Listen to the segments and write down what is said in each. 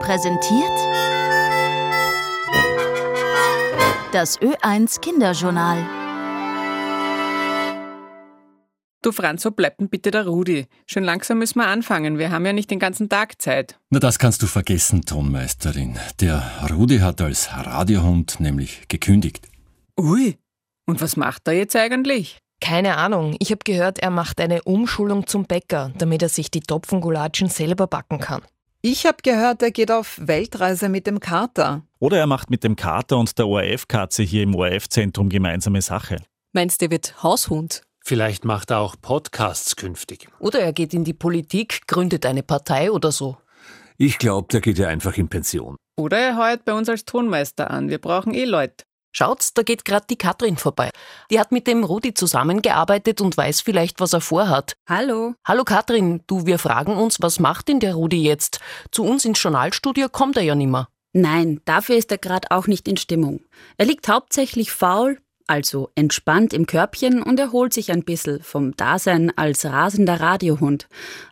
präsentiert das Ö1 Kinderjournal. Du Franz, wo bleibt denn bitte der Rudi? Schon langsam müssen wir anfangen. Wir haben ja nicht den ganzen Tag Zeit. Na, das kannst du vergessen, Tonmeisterin. Der Rudi hat als Radiohund nämlich gekündigt. Ui, und was macht er jetzt eigentlich? Keine Ahnung. Ich habe gehört, er macht eine Umschulung zum Bäcker, damit er sich die Topfengulatschen selber backen kann. Ich habe gehört, er geht auf Weltreise mit dem Kater. Oder er macht mit dem Kater und der ORF-Katze hier im ORF-Zentrum gemeinsame Sache. Meinst du, er wird Haushund? Vielleicht macht er auch Podcasts künftig. Oder er geht in die Politik, gründet eine Partei oder so. Ich glaube, der geht ja einfach in Pension. Oder er heuert bei uns als Tonmeister an. Wir brauchen eh Leute. Schaut's, da geht gerade die Katrin vorbei. Die hat mit dem Rudi zusammengearbeitet und weiß vielleicht, was er vorhat. Hallo. Hallo Katrin, du, wir fragen uns, was macht denn der Rudi jetzt? Zu uns ins Journalstudio kommt er ja nimmer. Nein, dafür ist er gerade auch nicht in Stimmung. Er liegt hauptsächlich faul, also entspannt im Körbchen und erholt sich ein bisschen vom Dasein als rasender Radiohund.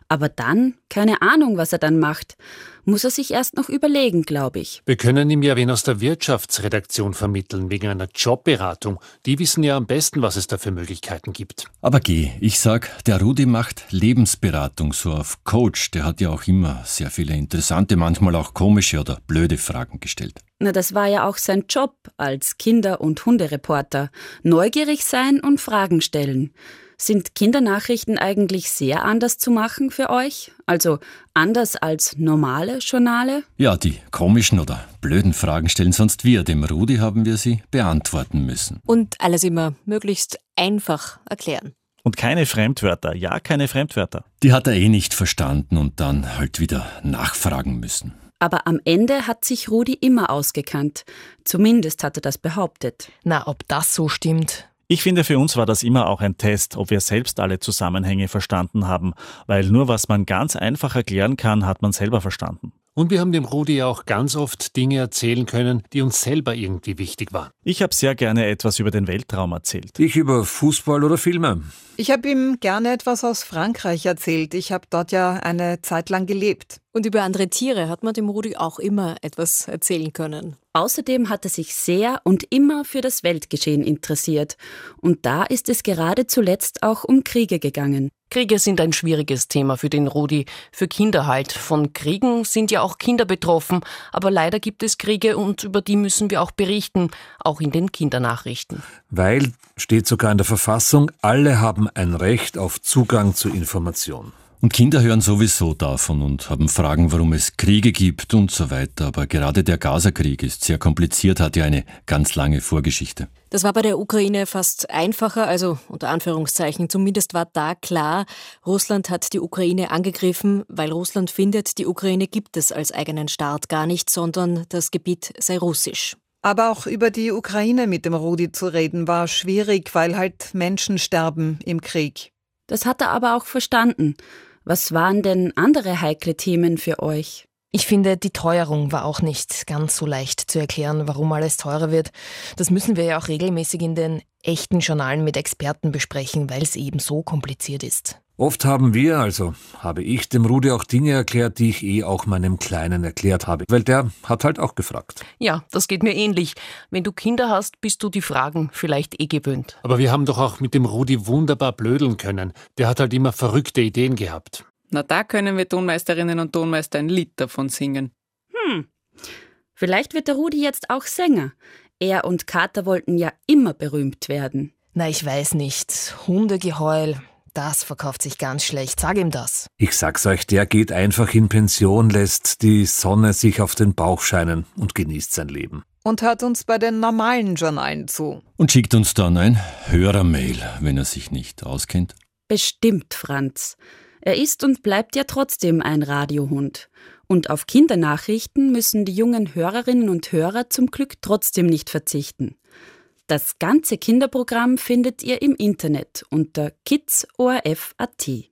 Aber dann, keine Ahnung, was er dann macht, muss er sich erst noch überlegen, glaube ich. Wir können ihm ja wen aus der Wirtschaftsredaktion vermitteln, wegen einer Jobberatung. Die wissen ja am besten, was es da für Möglichkeiten gibt. Aber geh, ich sag, der Rudi macht Lebensberatung so auf Coach. Der hat ja auch immer sehr viele interessante, manchmal auch komische oder blöde Fragen gestellt. Na, das war ja auch sein Job als Kinder- und Hundereporter. Neugierig sein und Fragen stellen. Sind Kindernachrichten eigentlich sehr anders zu machen für euch? Also anders als normale Journale? Ja, die komischen oder blöden Fragen stellen sonst wir. Dem Rudi haben wir sie beantworten müssen. Und alles immer möglichst einfach erklären. Und keine Fremdwörter, ja, keine Fremdwörter. Die hat er eh nicht verstanden und dann halt wieder nachfragen müssen. Aber am Ende hat sich Rudi immer ausgekannt. Zumindest hat er das behauptet. Na, ob das so stimmt. Ich finde, für uns war das immer auch ein Test, ob wir selbst alle Zusammenhänge verstanden haben, weil nur was man ganz einfach erklären kann, hat man selber verstanden. Und wir haben dem Rudi ja auch ganz oft Dinge erzählen können, die uns selber irgendwie wichtig waren. Ich habe sehr gerne etwas über den Weltraum erzählt. Ich über Fußball oder Filme. Ich habe ihm gerne etwas aus Frankreich erzählt. Ich habe dort ja eine Zeit lang gelebt. Und über andere Tiere hat man dem Rudi auch immer etwas erzählen können. Außerdem hat er sich sehr und immer für das Weltgeschehen interessiert. Und da ist es gerade zuletzt auch um Kriege gegangen. Kriege sind ein schwieriges Thema für den Rudi, für Kinder halt. Von Kriegen sind ja auch Kinder betroffen, aber leider gibt es Kriege und über die müssen wir auch berichten, auch in den Kindernachrichten. Weil, steht sogar in der Verfassung, alle haben ein Recht auf Zugang zu Information. Und Kinder hören sowieso davon und haben Fragen, warum es Kriege gibt und so weiter. Aber gerade der Gazakrieg ist sehr kompliziert, hat ja eine ganz lange Vorgeschichte. Das war bei der Ukraine fast einfacher, also unter Anführungszeichen. Zumindest war da klar, Russland hat die Ukraine angegriffen, weil Russland findet, die Ukraine gibt es als eigenen Staat gar nicht, sondern das Gebiet sei russisch. Aber auch über die Ukraine mit dem Rudi zu reden war schwierig, weil halt Menschen sterben im Krieg. Das hat er aber auch verstanden. Was waren denn andere heikle Themen für euch? Ich finde, die Teuerung war auch nicht ganz so leicht zu erklären, warum alles teurer wird. Das müssen wir ja auch regelmäßig in den echten Journalen mit Experten besprechen, weil es eben so kompliziert ist. Oft haben wir, also habe ich dem Rudi auch Dinge erklärt, die ich eh auch meinem Kleinen erklärt habe, weil der hat halt auch gefragt. Ja, das geht mir ähnlich. Wenn du Kinder hast, bist du die Fragen vielleicht eh gewöhnt. Aber wir haben doch auch mit dem Rudi wunderbar blödeln können. Der hat halt immer verrückte Ideen gehabt. Na, da können wir Tonmeisterinnen und Tonmeister ein Lied davon singen. Hm. Vielleicht wird der Rudi jetzt auch Sänger. Er und Kater wollten ja immer berühmt werden. Na, ich weiß nicht. Hundegeheul, das verkauft sich ganz schlecht. Sag ihm das. Ich sag's euch, der geht einfach in Pension, lässt die Sonne sich auf den Bauch scheinen und genießt sein Leben. Und hört uns bei den normalen Journalen zu. Und schickt uns dann ein Hörermail, wenn er sich nicht auskennt. Bestimmt, Franz. Er ist und bleibt ja trotzdem ein Radiohund. Und auf Kindernachrichten müssen die jungen Hörerinnen und Hörer zum Glück trotzdem nicht verzichten. Das ganze Kinderprogramm findet ihr im Internet unter kidsorf.at.